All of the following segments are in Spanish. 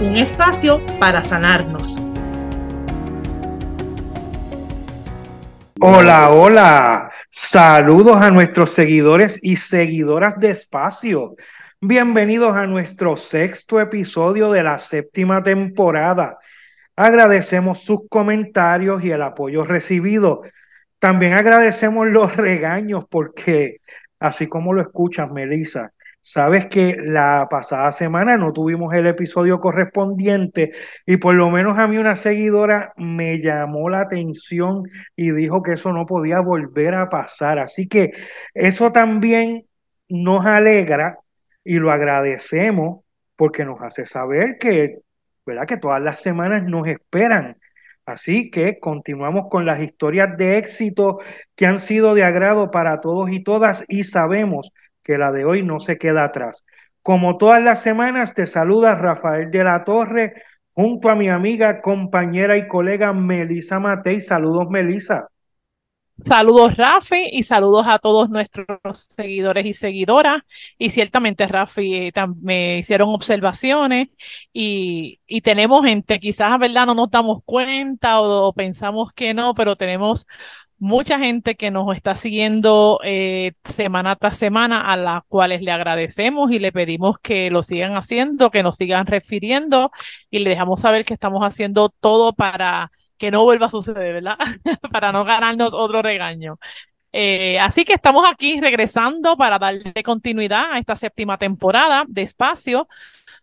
Un espacio para sanarnos. Hola, hola. Saludos a nuestros seguidores y seguidoras de espacio. Bienvenidos a nuestro sexto episodio de la séptima temporada. Agradecemos sus comentarios y el apoyo recibido. También agradecemos los regaños porque, así como lo escuchas, Melissa, Sabes que la pasada semana no tuvimos el episodio correspondiente y por lo menos a mí una seguidora me llamó la atención y dijo que eso no podía volver a pasar. Así que eso también nos alegra y lo agradecemos porque nos hace saber que, ¿verdad? que todas las semanas nos esperan. Así que continuamos con las historias de éxito que han sido de agrado para todos y todas y sabemos que la de hoy no se queda atrás. Como todas las semanas, te saluda Rafael de la Torre junto a mi amiga, compañera y colega Melisa Matei. Saludos, Melisa. Saludos, Rafi, y saludos a todos nuestros seguidores y seguidoras. Y ciertamente, Rafi, eh, me hicieron observaciones y, tenemos gente, quizás, ¿verdad? No nos damos cuenta o pensamos que no, pero tenemos mucha gente que nos está siguiendo eh, semana tras semana, a las cuales le agradecemos y le pedimos que lo sigan haciendo, que nos sigan refiriendo y le dejamos saber que estamos haciendo todo para que no vuelva a suceder, ¿verdad? para no ganarnos otro regaño. Eh, así que estamos aquí regresando para darle continuidad a esta séptima temporada de espacio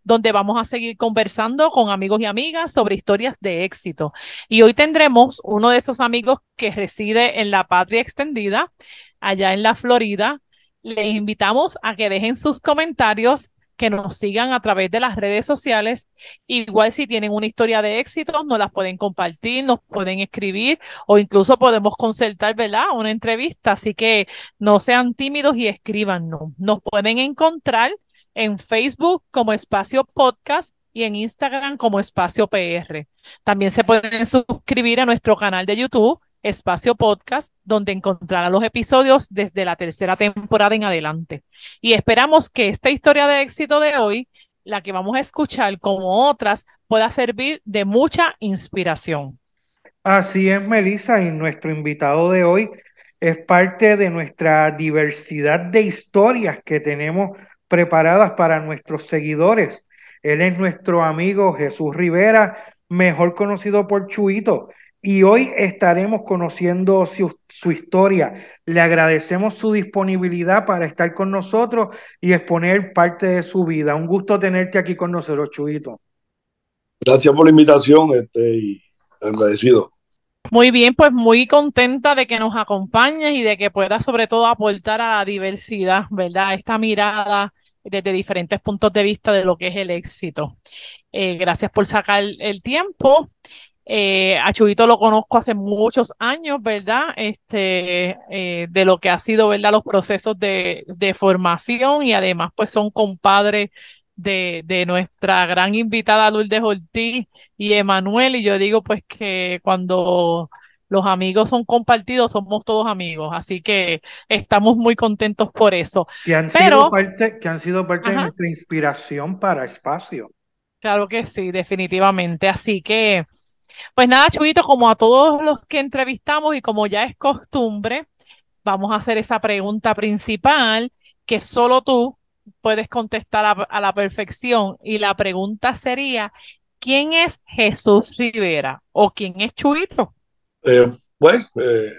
donde vamos a seguir conversando con amigos y amigas sobre historias de éxito. Y hoy tendremos uno de esos amigos que reside en la patria extendida, allá en la Florida. Les invitamos a que dejen sus comentarios que nos sigan a través de las redes sociales. Igual si tienen una historia de éxito, nos las pueden compartir, nos pueden escribir o incluso podemos concertar, ¿verdad? Una entrevista. Así que no sean tímidos y escríbanos. Nos pueden encontrar en Facebook como Espacio Podcast y en Instagram como Espacio PR. También se pueden suscribir a nuestro canal de YouTube, Espacio Podcast, donde encontrarán los episodios desde la tercera temporada en adelante. Y esperamos que esta historia de éxito de hoy, la que vamos a escuchar como otras, pueda servir de mucha inspiración. Así es, Melissa, y nuestro invitado de hoy es parte de nuestra diversidad de historias que tenemos preparadas para nuestros seguidores. Él es nuestro amigo Jesús Rivera, mejor conocido por Chuito, y hoy estaremos conociendo su, historia. Le agradecemos su disponibilidad para estar con nosotros y exponer parte de su vida. Un gusto tenerte aquí con nosotros, Chuito. Gracias por la invitación este, y agradecido. Muy bien, pues muy contenta de que nos acompañes y de que puedas sobre todo aportar a la diversidad, ¿verdad? Esta mirada desde diferentes puntos de vista de lo que es el éxito. Eh, gracias por sacar el tiempo. Eh, a Chubito lo conozco hace muchos años, ¿verdad? Este, eh, de lo que ha sido, ¿verdad? Los procesos de, de formación y además, pues son compadres de, de, nuestra gran invitada Lourdes Ortiz y Emanuel. Y yo digo, pues, que cuando los amigos son compartidos, somos todos amigos, así que estamos muy contentos por eso. Que han sido parte, que han sido parte de nuestra inspiración para espacio. Claro que sí, definitivamente. Así que, pues nada, Chubito, como a todos los que entrevistamos y como ya es costumbre, vamos a hacer esa pregunta principal que solo tú puedes contestar a, la perfección. Y la pregunta sería, ¿quién es Jesús Rivera o quién es Chubito? Eh, bueno, eh,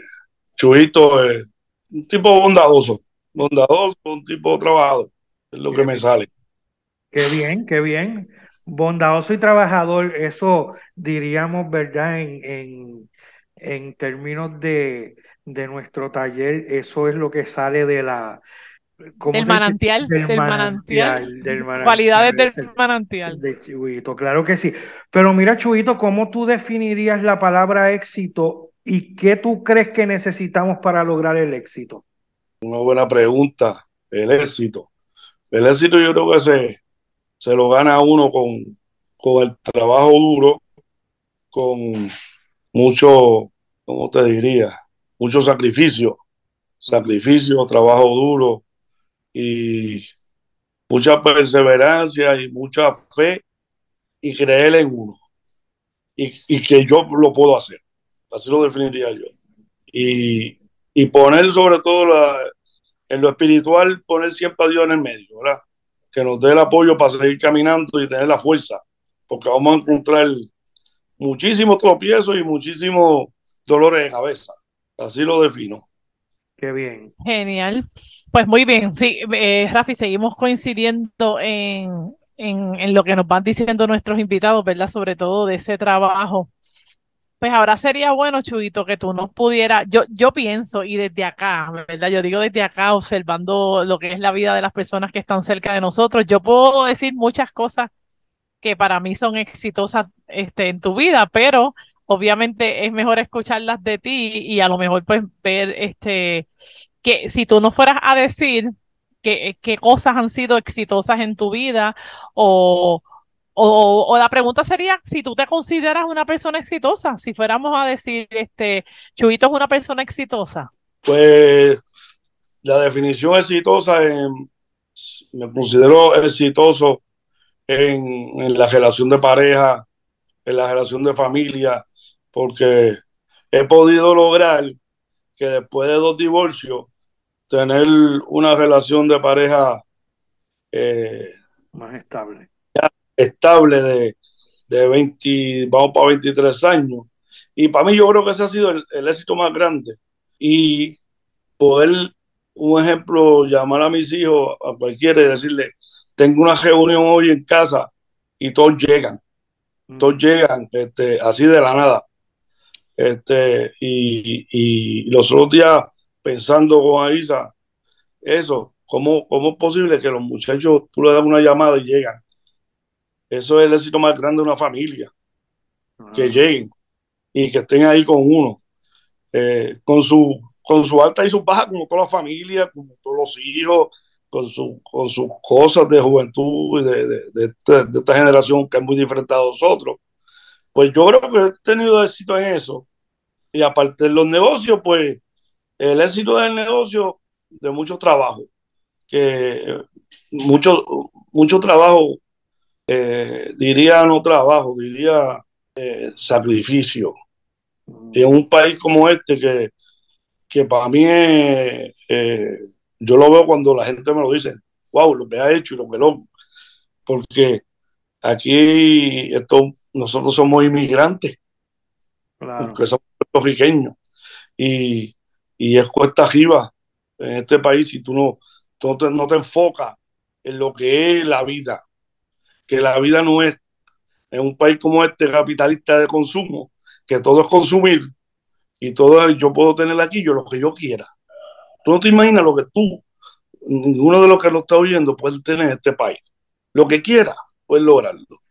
Chuito es un tipo bondadoso, bondadoso, un tipo trabajador, es lo que me sale. Qué bien, qué bien. Bondadoso y trabajador, eso diríamos, ¿verdad? En, en, en términos de, de nuestro taller, eso es lo que sale de la, del manantial, del, manantial, cualidades del manantial. De Chuito, claro que sí. Pero mira, Chuito, ¿cómo tú definirías la palabra éxito y qué tú crees que necesitamos para lograr el éxito? Una buena pregunta, el éxito. El éxito yo creo que se, se lo gana uno con, con el trabajo duro, con mucho, ¿cómo te diría? Mucho sacrificio, sacrificio, trabajo duro, y mucha perseverancia y mucha fe y creer en uno. Y, que yo lo puedo hacer. Así lo definiría yo. Y, poner sobre todo la, en lo espiritual, poner siempre a Dios en el medio, ¿verdad? Que nos dé el apoyo para seguir caminando y tener la fuerza, porque vamos a encontrar muchísimos tropiezos y muchísimos dolores de cabeza. Así lo defino. Qué bien. Genial. Pues muy bien, sí, eh, Rafi, seguimos coincidiendo en, en, lo que nos van diciendo nuestros invitados, ¿verdad? Sobre todo de ese trabajo. Pues ahora sería bueno, Chuito, que tú nos pudieras, yo, yo pienso, y desde acá, ¿verdad? Yo digo desde acá, observando lo que es la vida de las personas que están cerca de nosotros, yo puedo decir muchas cosas que para mí son exitosas este, en tu vida, pero obviamente es mejor escucharlas de ti y a lo mejor pues ver este que si tú no fueras a decir qué cosas han sido exitosas en tu vida o, o, la pregunta sería si tú te consideras una persona exitosa, si fuéramos a decir, este, Chubito es una persona exitosa. Pues la definición exitosa, me considero exitoso en, en, la relación de pareja, en la relación de familia, porque he podido lograr que después de dos divorcios, tener una relación de pareja eh, más estable. Estable de, de 20, vamos para 23 años. Y para mí yo creo que ese ha sido el, éxito más grande. Y poder, un ejemplo, llamar a mis hijos, a cualquiera y decirle, tengo una reunión hoy en casa y todos llegan. Todos mm. llegan este, así de la nada. Este, y, los otros días, pensando con Aisa, eso, ¿cómo, ¿cómo es posible que los muchachos tú le das una llamada y llegan? Eso es el éxito más grande de una familia, que lleguen y que estén ahí con uno, eh, con, su, con su alta y su baja, como toda la familia, como todos los hijos, con, su, con sus cosas de juventud y de, de, esta, de, esta, generación que es muy diferente a nosotros. Pues yo creo que he tenido éxito en eso y aparte de los negocios, pues el éxito del negocio de mucho trabajo, que mucho, mucho trabajo, eh, diría no trabajo, diría eh, sacrificio. En un país como este que, que para mí es, eh, yo lo veo cuando la gente me lo dice, wow, lo que ha hecho y lo que no, porque aquí esto, nosotros somos inmigrantes, porque somos puertorriqueños. Y, y es cuesta arriba en este país si tú no, no, te, enfocas en lo que es la vida, que la vida no es en un país como este capitalista de consumo, que todo es consumir y todo yo puedo tener aquí yo lo que yo quiera. Tú no te imaginas lo que tú, ninguno de los que lo está oyendo puede tener en este país. Lo que quiera, puedes lograrlo.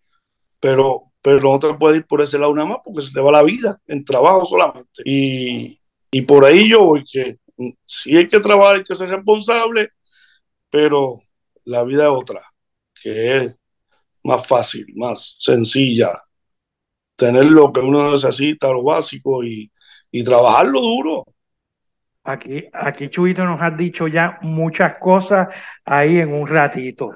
Pero pero no te puedes ir por ese lado nada más porque se te va la vida en trabajo solamente. Y, y por ahí yo voy que sí hay que trabajar, hay que ser responsable, pero la vida es otra, que es más fácil, más sencilla, tener lo que uno necesita, lo básico y, y trabajarlo duro. Aquí, aquí Chuito nos ha dicho ya muchas cosas ahí en un ratito.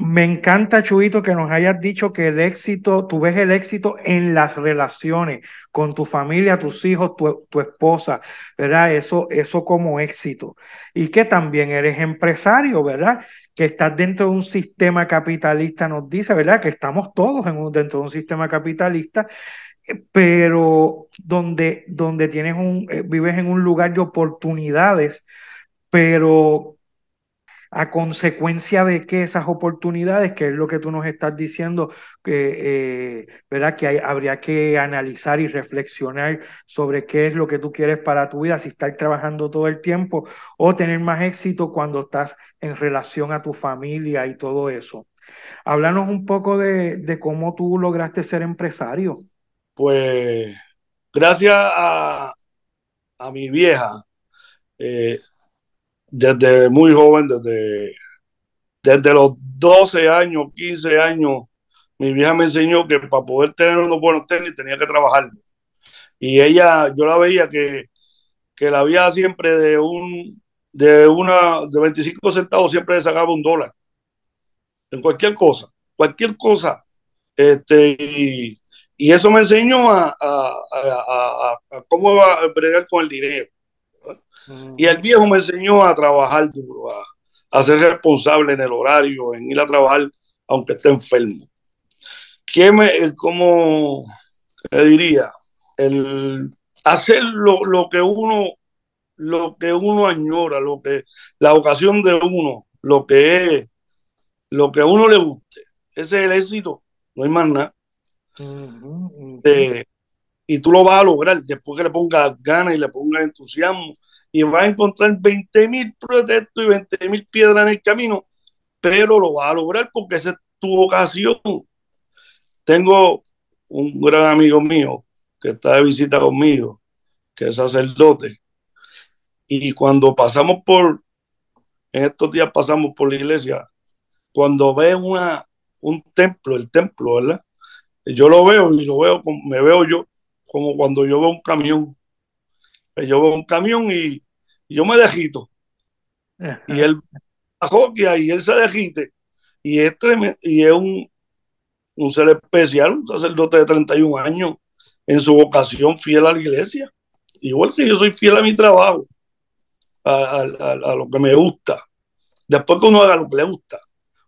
Me encanta, Chuito, que nos hayas dicho que el éxito, tú ves el éxito en las relaciones con tu familia, tus hijos, tu, esposa, ¿verdad? Eso, eso como éxito. Y que también eres empresario, ¿verdad? Que estás dentro de un sistema capitalista, nos dice, ¿verdad? Que estamos todos en dentro de un sistema capitalista, eh, pero donde, donde tienes un, eh, vives en un lugar de oportunidades, pero a consecuencia de que esas oportunidades, que es lo que tú nos estás diciendo, eh, ¿verdad? que habría que analizar y reflexionar sobre qué es lo que tú quieres para tu vida, si estar trabajando todo el tiempo o tener más éxito cuando estás en relación a tu familia y todo eso. Háblanos un poco de, de cómo tú lograste ser empresario. Pues gracias a, a mi vieja, eh, desde muy joven, desde, desde los 12 años, 15 años, mi vieja me enseñó que para poder tener unos buenos tenis tenía que trabajar. Y ella, yo la veía que, que la vida siempre de un de una de 25 centavos siempre le sacaba un dólar. En cualquier cosa, cualquier cosa. Este, y, eso me enseñó a cómo va a bregar con el dinero. Y el viejo me enseñó a trabajar duro, a, ser responsable en el horario, en ir a trabajar aunque esté enfermo. ¿Qué me, cómo te diría? El hacer lo, lo, que uno lo que uno añora, lo que la ocasión de uno, lo que es, lo que a uno le guste. Ese es el éxito, no hay más nada. Eh, y tú lo vas a lograr después que le pongas ganas y le pongas entusiasmo y vas a encontrar 20 mil pretextos y 20 mil piedras en el camino, pero lo vas a lograr porque esa es tu vocación. Tengo un gran amigo mío que está de visita conmigo, que es sacerdote, y cuando pasamos por, en estos días pasamos por la iglesia, cuando ve una, un templo, el templo, ¿verdad? Yo lo veo y lo veo, me veo yo como cuando yo veo un camión yo veo un camión y, yo me dejito. Y él bajó y él se dejite. Y es, y es un, un ser especial, un sacerdote de 31 años, en su vocación fiel a la iglesia. Igual que yo soy fiel a mi trabajo, a, lo que me gusta. Después que uno haga lo que le gusta,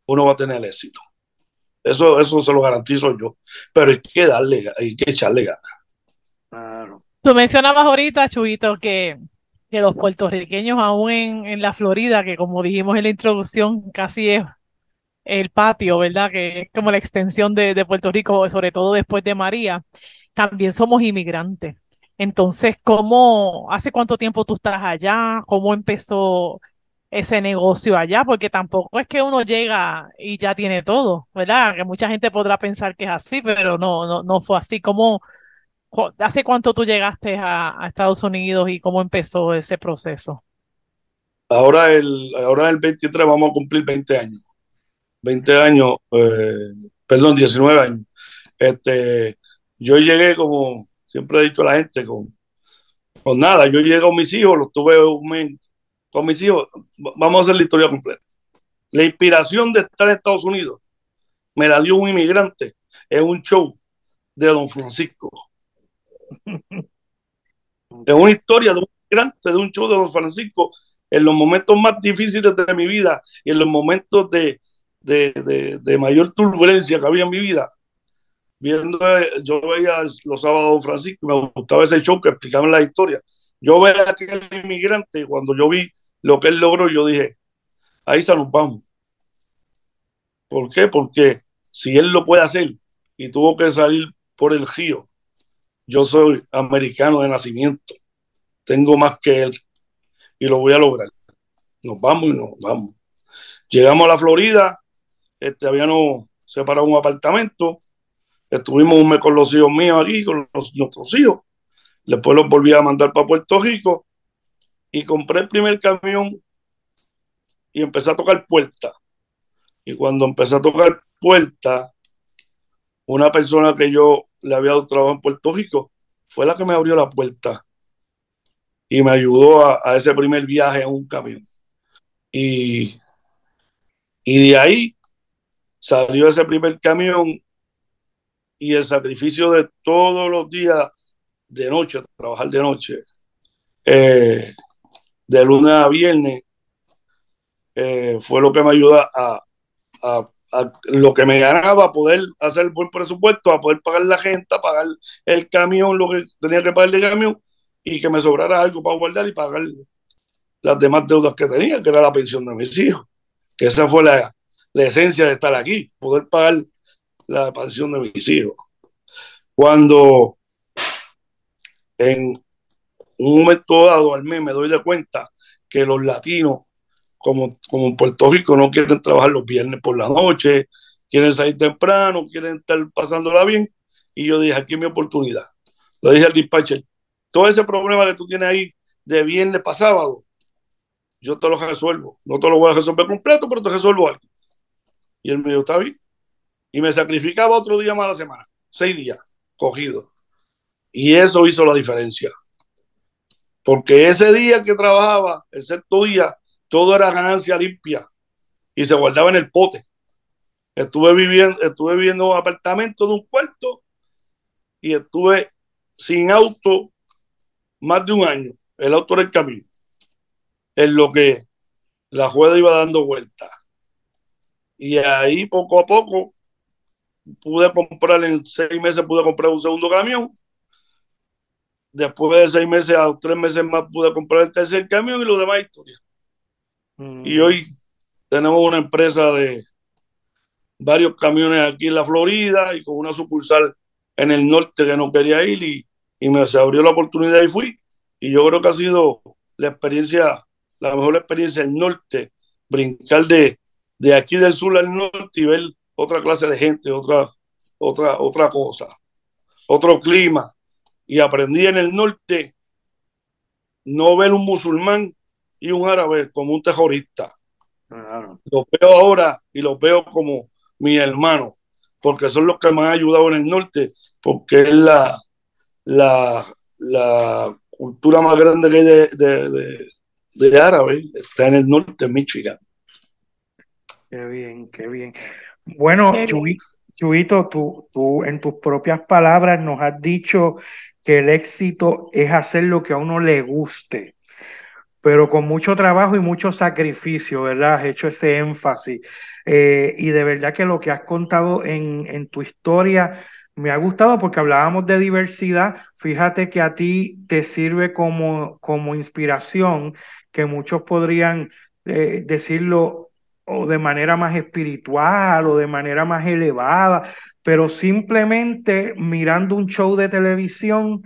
uno va a tener éxito. Eso, eso se lo garantizo yo. Pero hay que darle, hay que echarle ganas. Tú mencionabas ahorita, Chubito, que, que los puertorriqueños aún en, la Florida, que como dijimos en la introducción, casi es el patio, ¿verdad? Que es como la extensión de, de Puerto Rico, sobre todo después de María, también somos inmigrantes. Entonces, ¿cómo, hace cuánto tiempo tú estás allá? ¿Cómo empezó ese negocio allá? Porque tampoco es que uno llega y ya tiene todo, ¿verdad? Que mucha gente podrá pensar que es así, pero no, no, no fue así. ¿Cómo, ¿Hace cuánto tú llegaste a, Estados Unidos y cómo empezó ese proceso? Ahora el, ahora el 23 vamos a cumplir 20 años. 20 años, eh, perdón, 19 años. Este, yo llegué como, siempre he dicho a la gente, con, con nada. Yo llegué con mis hijos, los tuve un con mis hijos. Vamos a hacer la historia completa. La inspiración de estar en Estados Unidos me la dio un inmigrante en un show de Don Francisco es una historia de un de un show de Don Francisco, en los momentos más difíciles de mi vida y en los momentos de, de, mayor turbulencia que había en mi vida. Viendo, yo veía los sábados Don Francisco, me gustaba ese show que explicaba la historia. Yo veía a aquel inmigrante y cuando yo vi lo que él logró, yo dije, ahí se nos vamos. ¿Por qué? Porque si él lo puede hacer y tuvo que salir por el río yo soy americano de nacimiento, tengo más que él y lo voy a lograr. Nos vamos y nos vamos. Llegamos a la Florida, este, habíamos separado un apartamento, estuvimos un mes con los hijos míos aquí, con nuestros hijos, después los volví a mandar para Puerto Rico y compré el primer camión y empecé a tocar puerta. Y cuando empecé a tocar puerta, una persona que yo le había dado trabajo en Puerto Rico, fue la que me abrió la puerta y me ayudó a, ese primer viaje en un camión. Y, y de ahí salió ese primer camión y el sacrificio de todos los días de noche, trabajar de noche, eh, de lunes a viernes, eh, fue lo que me ayudó a, lo que me ganaba, a poder hacer buen presupuesto, a poder pagar la gente, a pagar el camión, lo que tenía que pagar el camión, y que me sobrara algo para guardar y pagar las demás deudas que tenía, que era la pensión de mis hijos. que esa fue la, la esencia de estar aquí, poder pagar la pensión de mis hijos. Cuando en un momento dado al mes me doy de cuenta que los latinos, como, como en Puerto Rico, no quieren trabajar los viernes por la noche, quieren salir temprano, quieren estar pasándola bien, y yo dije, aquí es mi oportunidad. Le dije al dispatcher, todo ese problema que tú tienes ahí de viernes para sábado, yo te lo resuelvo. No te lo voy a resolver completo, pero te resuelvo algo. Y él me dijo, está bien. Y me sacrificaba otro día más la semana, seis días cogido. Y eso hizo la diferencia. Porque ese día que trabajaba, el sexto día, todo era ganancia limpia y se guardaba en el pote. Estuve viviendo, estuve viviendo en un apartamento de un cuarto y estuve sin auto más de un año. El auto era el camino. En lo que la jueza iba dando vueltas. Y ahí poco a poco pude comprar, en seis meses pude comprar un segundo camión. Después de seis meses a tres meses más pude comprar el tercer camión y lo demás historia. Y hoy tenemos una empresa de varios camiones aquí en la Florida y con una sucursal en el norte que no quería ir y, y me se abrió la oportunidad y fui. Y yo creo que ha sido la experiencia, la mejor experiencia del norte, brincar de, de aquí del sur al norte y ver otra clase de gente, otra, otra, otra cosa, otro clima. Y aprendí en el norte no ver un musulmán y un árabe como un terrorista. Lo veo ahora y lo veo como mi hermano, porque son los que me han ayudado en el norte, porque es la, la, la cultura más grande que hay de, de, de, árabe, está en el norte, en Michigan. Qué bien, qué bien. Bueno, Chuito, tú, tú en tus propias palabras nos has dicho que el éxito es hacer lo que a uno le guste, pero con mucho trabajo y mucho sacrificio, ¿verdad? Has hecho ese énfasis. Eh, y de verdad que lo que has contado en, en tu historia me ha gustado porque hablábamos de diversidad. Fíjate que a ti te sirve como, como inspiración, que muchos podrían eh, decirlo o de manera más espiritual o de manera más elevada, pero simplemente mirando un show de televisión,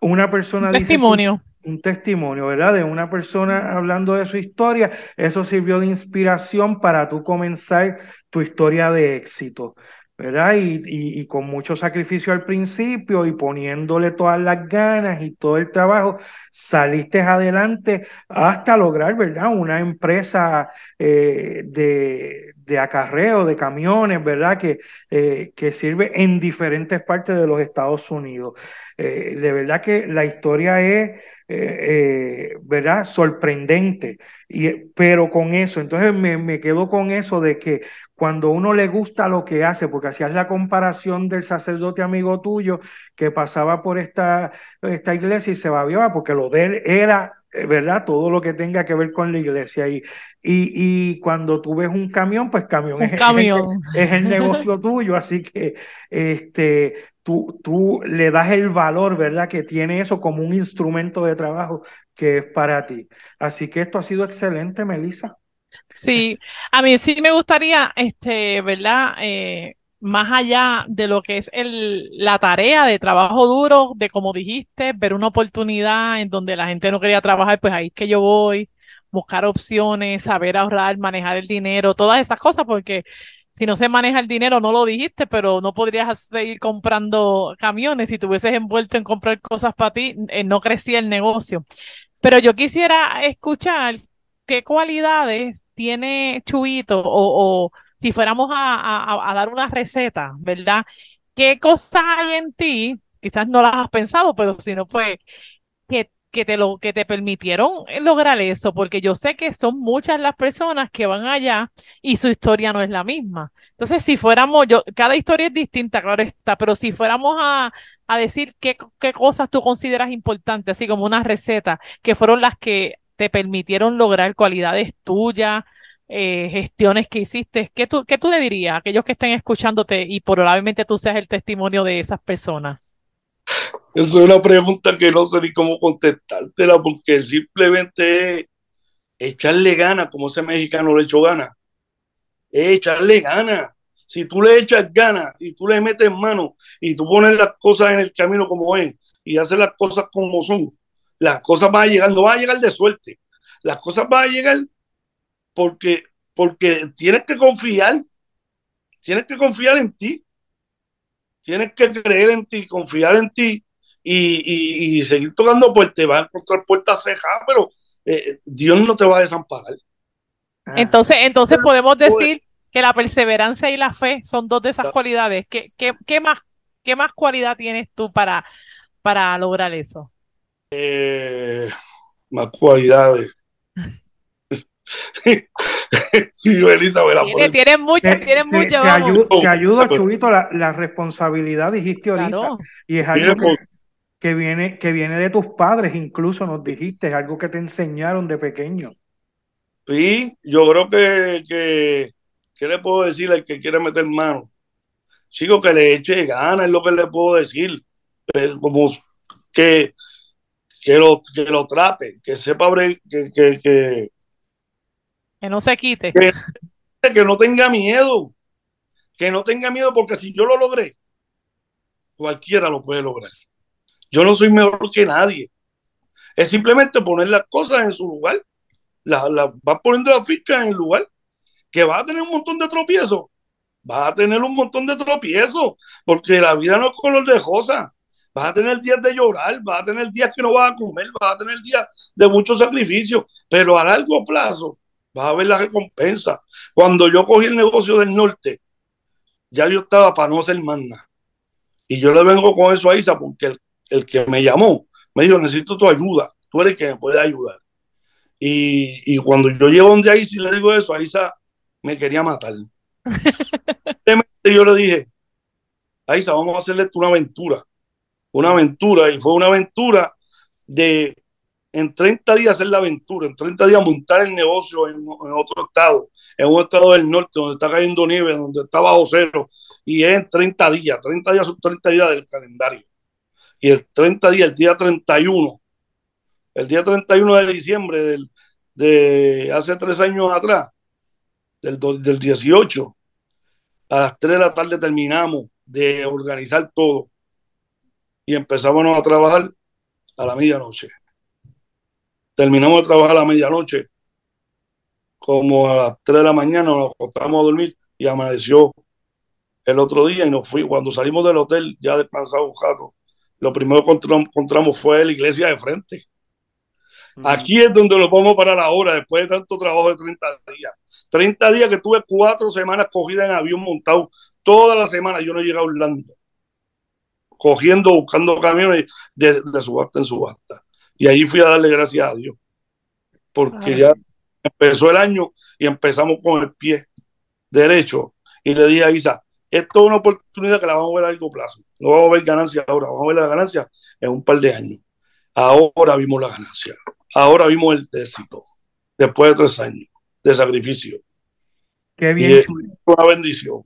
una persona un Testimonio. Un testimonio, ¿verdad? De una persona hablando de su historia, eso sirvió de inspiración para tú comenzar tu historia de éxito. ¿verdad? Y, y, con mucho sacrificio al principio y poniéndole todas las ganas y todo el trabajo, saliste adelante hasta lograr, ¿verdad? Una empresa eh, de, de, acarreo, de camiones, ¿verdad? Que, eh, que sirve en diferentes partes de los Estados Unidos. Eh, de verdad que la historia es... ¿verdad? Sorprendente. Y, pero con eso, entonces me, me, quedo con eso de que cuando uno le gusta lo que hace, porque hacías la comparación del sacerdote amigo tuyo que pasaba por esta, esta iglesia y se babiaba, porque lo de él era, eh, ¿verdad? Todo lo que tenga que ver con la iglesia. Y, y, cuando tú ves un camión, pues camión, es, camión. Es, el, negocio tuyo, así que este, tú, tú le das el valor, ¿verdad? Que tiene eso como un instrumento de trabajo que es para ti. Así que esto ha sido excelente, Melissa. Sí, a mí sí me gustaría, este, ¿verdad? Eh, más allá de lo que es el, la tarea de trabajo duro, de como dijiste, ver una oportunidad en donde la gente no quería trabajar, pues ahí es que yo voy, buscar opciones, saber ahorrar, manejar el dinero, todas esas cosas, porque si no se maneja el dinero, no lo dijiste, pero no podrías seguir comprando camiones si te envuelto en comprar cosas para ti, eh, no crecía el negocio. Pero yo quisiera escuchar qué cualidades tiene Chubito o, si fuéramos a, dar una receta, ¿verdad? ¿Qué cosas hay en ti? Quizás no las has pensado, pero si no, pues, que, que, te lo, que te permitieron lograr eso, porque yo sé que son muchas las personas que van allá y su historia no es la misma. Entonces, si fuéramos, yo, cada historia es distinta, claro está, pero si fuéramos a, a decir qué, qué cosas tú consideras importantes, así como una receta, que fueron las que te permitieron lograr cualidades tuyas, eh, gestiones que hiciste. ¿Qué tú, ¿Qué tú le dirías a aquellos que estén escuchándote y probablemente tú seas el testimonio de esas personas? Es una pregunta que no sé ni cómo contestártela porque simplemente echarle ganas, como ese mexicano le echó ganas, es echarle ganas. Si tú le echas ganas y tú le metes mano y tú pones las cosas en el camino como es y haces las cosas como son, las cosas van a llegar, no van a llegar de suerte. Las cosas van a llegar porque, porque tienes que confiar, tienes que confiar en ti, tienes que creer en ti, confiar en ti y, seguir tocando puertas. Vas a encontrar puertas cejas, pero eh, Dios no te va a desamparar. Ah. Entonces, entonces podemos decir que la perseverancia y la fe son dos de esas cualidades. ¿Qué, qué, más, qué más cualidad tienes tú para, para lograr eso? Eh, más cualidades. yo, Elizabeth, tiene, tiene muchas, tiene muchas. Te, ayudo, te ayudo, Chubito, la, la, responsabilidad dijiste ahorita. Y es algo que, que, viene, que viene de tus padres, incluso nos dijiste, es algo que te enseñaron de pequeño. Sí, yo creo que, que ¿qué le puedo decir al que quiere meter mano? Chico, que le eche ganas, es lo que le puedo decir. como que, que, lo, que lo trate, que sepa que, que, que, que no se quite. Que, que no tenga miedo. Que no tenga miedo, porque si yo lo logré, cualquiera lo puede lograr. Yo no soy mejor que nadie. Es simplemente poner las cosas en su lugar la, la, vas poniendo las fichas en el lugar, que va a tener un montón de tropiezos, va a tener un montón de tropiezos, porque la vida no es color de rosa. Vas a tener días de llorar, vas a tener días que no vas a comer, vas a tener días de mucho sacrificio, pero a largo plazo vas a ver la recompensa. Cuando yo cogí el negocio del norte, ya yo estaba para no hacer más nada. Y yo le vengo con eso a Isa porque el, el que me llamó me dijo, necesito tu ayuda, tú eres el que me puede ayudar. Y, cuando yo llego donde ahí, si le digo eso, Aisa me quería matar. yo le dije, Aisa, vamos a hacerle una aventura. Una aventura. Y fue una aventura de en 30 días hacer la aventura, en 30 días montar el negocio en, otro estado, en un estado del norte donde está cayendo nieve, donde está bajo cero, y es en 30 días, 30 días son 30 días del calendario. Y el 30 días, el día 31, el día 31 de diciembre del, de hace tres años atrás, del, del 18, a las 3 de la tarde terminamos de organizar todo y empezamos a trabajar a la medianoche. Terminamos de trabajar a la medianoche, como a las 3 de la mañana nos acostamos a dormir y amaneció el otro día y nos fui. Cuando salimos del hotel, ya descansado un rato, lo primero que encontramos fue la iglesia de frente. Aquí es donde nos vamos para la hora después de tanto trabajo de 30 días. 30 días que tuve cuatro semanas cogida en avión montado. Toda la semana yo no llegué a Orlando. Cogiendo, buscando camiones de, de subasta en subasta. Y ahí fui a darle gracias a Dios. Porque ya empezó el año y empezamos con el pie derecho. Y le dije a Isa, esto es una oportunidad que la vamos a ver a largo plazo. No vamos a ver ganancias ahora, vamos a ver la ganancia en un par de años. Ahora vimos la ganancia. Ahora vimos el éxito, después de tres años de sacrificio. Qué bien. una bendición.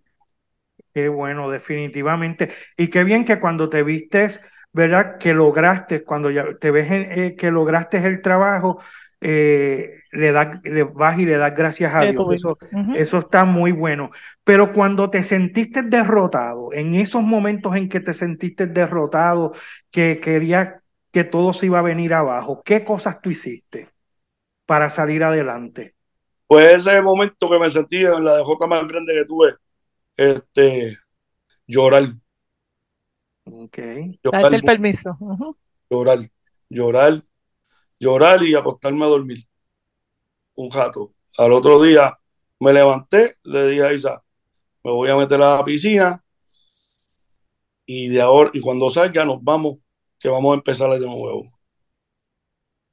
Qué bueno, definitivamente. Y qué bien que cuando te vistes, ¿verdad? Que lograste, cuando ya te ves eh, que lograste el trabajo, eh, le, das, le vas y le das gracias a Dios. Eso, eso está muy bueno. Pero cuando te sentiste derrotado, en esos momentos en que te sentiste derrotado, que querías que todo se iba a venir abajo. ¿Qué cosas tú hiciste para salir adelante? Pues ese es el momento que me sentí en la DJ más grande que tuve. Este, llorar. Ok. Darte el permiso. Llorar, llorar, llorar y acostarme a dormir. Un jato. Al otro día me levanté, le dije a Isa, me voy a meter a la piscina y de ahora, y cuando salga nos vamos que vamos a empezar de nuevo.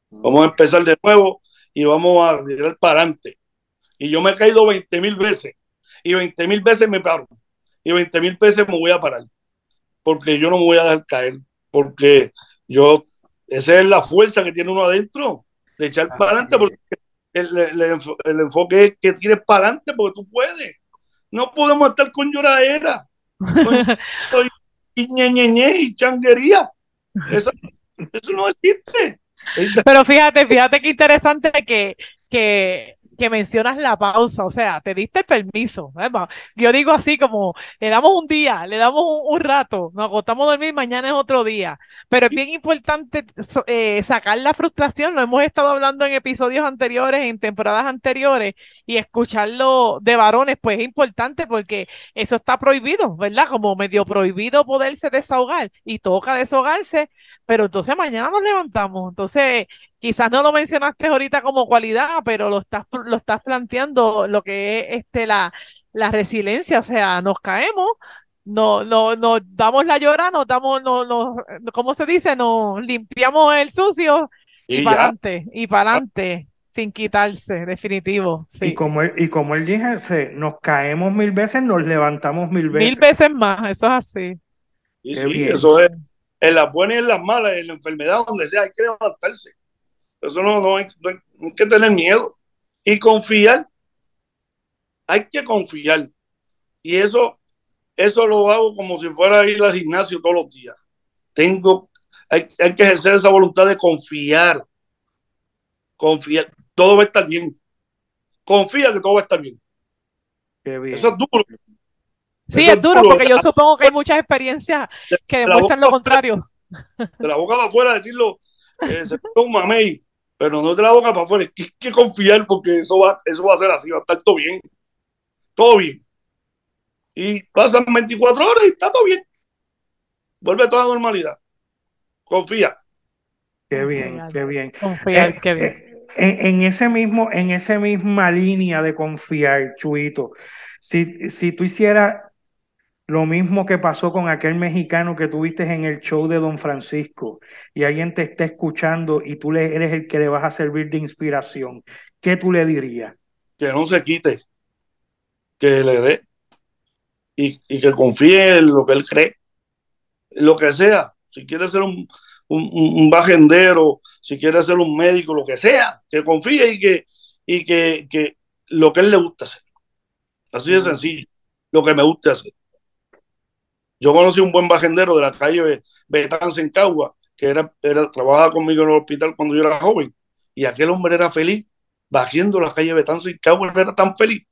Vamos a empezar de nuevo y vamos a tirar para adelante. Y yo me he caído 20 mil veces. Y 20 mil veces me paro. Y 20 mil veces me voy a parar. Porque yo no me voy a dejar caer. Porque yo, esa es la fuerza que tiene uno adentro. De echar para adelante. Porque el, enfoque es que tires para adelante porque tú puedes. No podemos estar con lloradera. y ñe, y changuería. Eso, no existe. Pero fíjate, fíjate qué interesante que, que que mencionas la pausa, o sea, te diste el permiso. Yo digo así como, le damos un día, le damos un, rato, nos acostamos a dormir, mañana es otro día. Pero es bien importante eh, sacar la frustración, lo hemos estado hablando en episodios anteriores, en temporadas anteriores, y escucharlo de varones, pues es importante porque eso está prohibido, ¿verdad? Como medio prohibido poderse desahogar y toca desahogarse, pero entonces mañana nos levantamos. Entonces, quizás no lo mencionaste ahorita como cualidad, pero lo estás, lo estás planteando lo que es este, la, la resiliencia, o sea, nos caemos, no, no, nos damos la llora, nos damos, no, no, ¿cómo se dice? Nos limpiamos el sucio y, para adelante, y para adelante, sin quitarse, definitivo. Y como él, y como él dice, nos caemos mil veces, nos levantamos mil veces. Mil veces más, eso es así. Y sí, eso es en las buenas y en las malas, en la enfermedad, donde sea, hay que levantarse. Eso no, no, hay, que tener miedo. Y confiar. Hay que confiar. Y eso, eso lo hago como si fuera a ir al gimnasio todos los días. Tengo, hay, hay que ejercer esa voluntad de confiar. Confiar. Todo va a estar bien. Confía que todo va a estar bien. Eso es duro. Sí, es, duro, porque yo supongo que hay muchas experiencias que demuestran lo contrario. De la boca para afuera decirlo, eh, se un mamey, pero no de la boca para afuera. Hay que confiar porque eso va, eso va a ser así, va a estar todo bien. Todo bien. Y pasan 24 horas y está todo bien. Vuelve a toda normalidad. Confía. Qué bien, qué bien. Confiar, eh, qué bien. Eh, en, en, ese mismo, en esa misma línea de confiar, Chuito, si, si tú hicieras lo mismo que pasó con aquel mexicano que tuviste en el show de Don Francisco y alguien te está escuchando y tú le, eres el que le vas a servir de inspiración. ¿Qué tú le dirías? Que no se quite, que le dé y, que confíe en lo que él cree, lo que sea. Si quiere ser un, un, bajendero, si quiere ser un médico, lo que sea, que confíe y que, y que, que lo que él le gusta hacer. Así de sencillo, lo que me gusta hacer. Yo conocí un buen bajendero de la calle Betance en Cagua, que era, era, trabajaba conmigo en el hospital cuando yo era joven, y aquel hombre era feliz, bajando la calle Betance en Cagua, era tan feliz.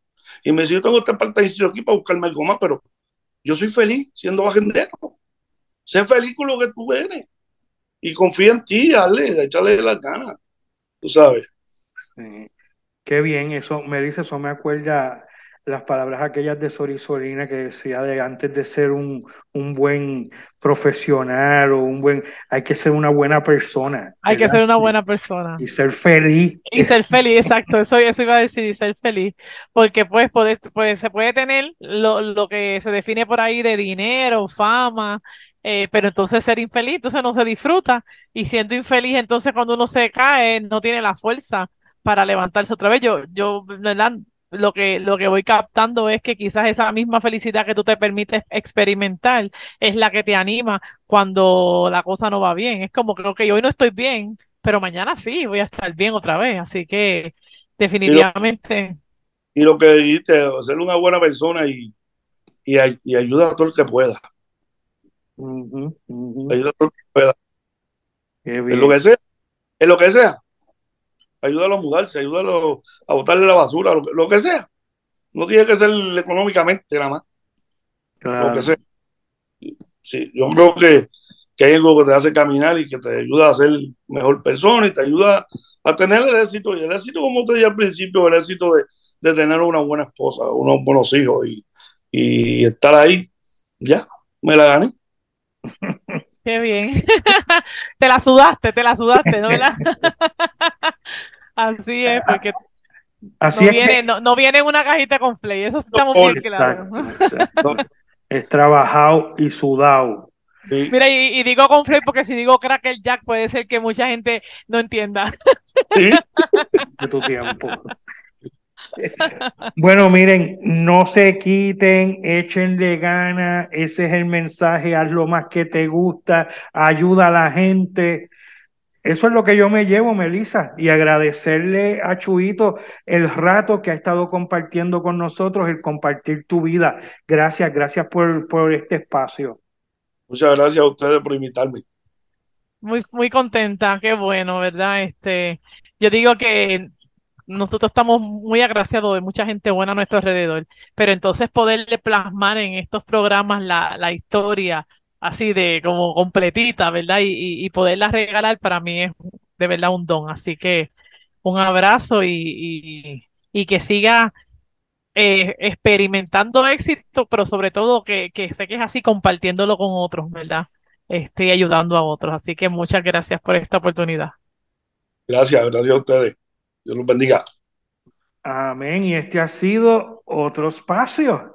Y me decía, yo tengo este apartamento aquí para buscarme algo más, pero yo soy feliz siendo bajendero. Sé feliz con lo que tú eres. Y confía en ti, dale, échale las ganas. Tú sabes. Qué bien, eso me dice, eso me acuerda las palabras aquellas de Sori Solina que decía de antes de ser un, un, buen profesional o un buen, hay que ser una buena persona. Hay que ser una buena persona. Y ser feliz. Y ser feliz, exacto, eso, eso iba a decir, y ser feliz. Porque pues, pues se puede tener lo, lo, que se define por ahí de dinero, fama, eh, pero entonces ser infeliz, entonces no se disfruta. Y siendo infeliz, entonces cuando uno se cae, no tiene la fuerza para levantarse otra vez. Yo, yo, ¿verdad? Lo que, lo que voy captando es que quizás esa misma felicidad que tú te permites experimentar es la que te anima cuando la cosa no va bien. Es como que, ok, hoy no estoy bien, pero mañana sí voy a estar bien otra vez. Así que definitivamente. Y lo, que dijiste, ser una buena persona y, y, ayuda a todo el que pueda. Ayuda a todo el que pueda. En lo que sea. En lo que sea ayúdalo a mudarse, ayúdalo a botarle la basura, lo, que sea. No tiene que ser económicamente nada más. Lo que sea. Sí, yo creo que, que, hay algo que te hace caminar y que te ayuda a ser mejor persona y te ayuda a tener el éxito. Y el éxito, como te dije al principio, el éxito de, tener una buena esposa, unos buenos hijos y, y estar ahí. Ya, me la gané. Qué bien. te la sudaste, te la sudaste, ¿no? Así es, porque Así no, viene, no, viene una cajita con play, eso estamos bien claros. es trabajado y sudado. Mira, y, digo con Flay porque si digo Cracker Jack puede ser que mucha gente no entienda. ¿Sí? De tu tiempo. Bueno, miren, no se quiten, echen de gana, ese es el mensaje, haz lo más que te gusta, ayuda a la gente. Eso es lo que yo me llevo, Melissa, y agradecerle a Chuito el rato que ha estado compartiendo con nosotros, el compartir tu vida. Gracias, gracias por, por este espacio. Muchas gracias a ustedes por invitarme. Muy, muy contenta, qué bueno, ¿verdad? Este, yo digo que nosotros estamos muy agraciados de mucha gente buena a nuestro alrededor, pero entonces poderle plasmar en estos programas la, la historia así de como completita, ¿verdad? Y, y, poderla regalar para mí es de verdad un don. Así que un abrazo y, y que siga eh, experimentando éxito, pero sobre todo que, que sé que es así compartiéndolo con otros, ¿verdad? Este, ayudando a otros. Así que muchas gracias por esta oportunidad. Gracias, gracias a ustedes. Dios los bendiga. Amén. Y este ha sido otro espacio.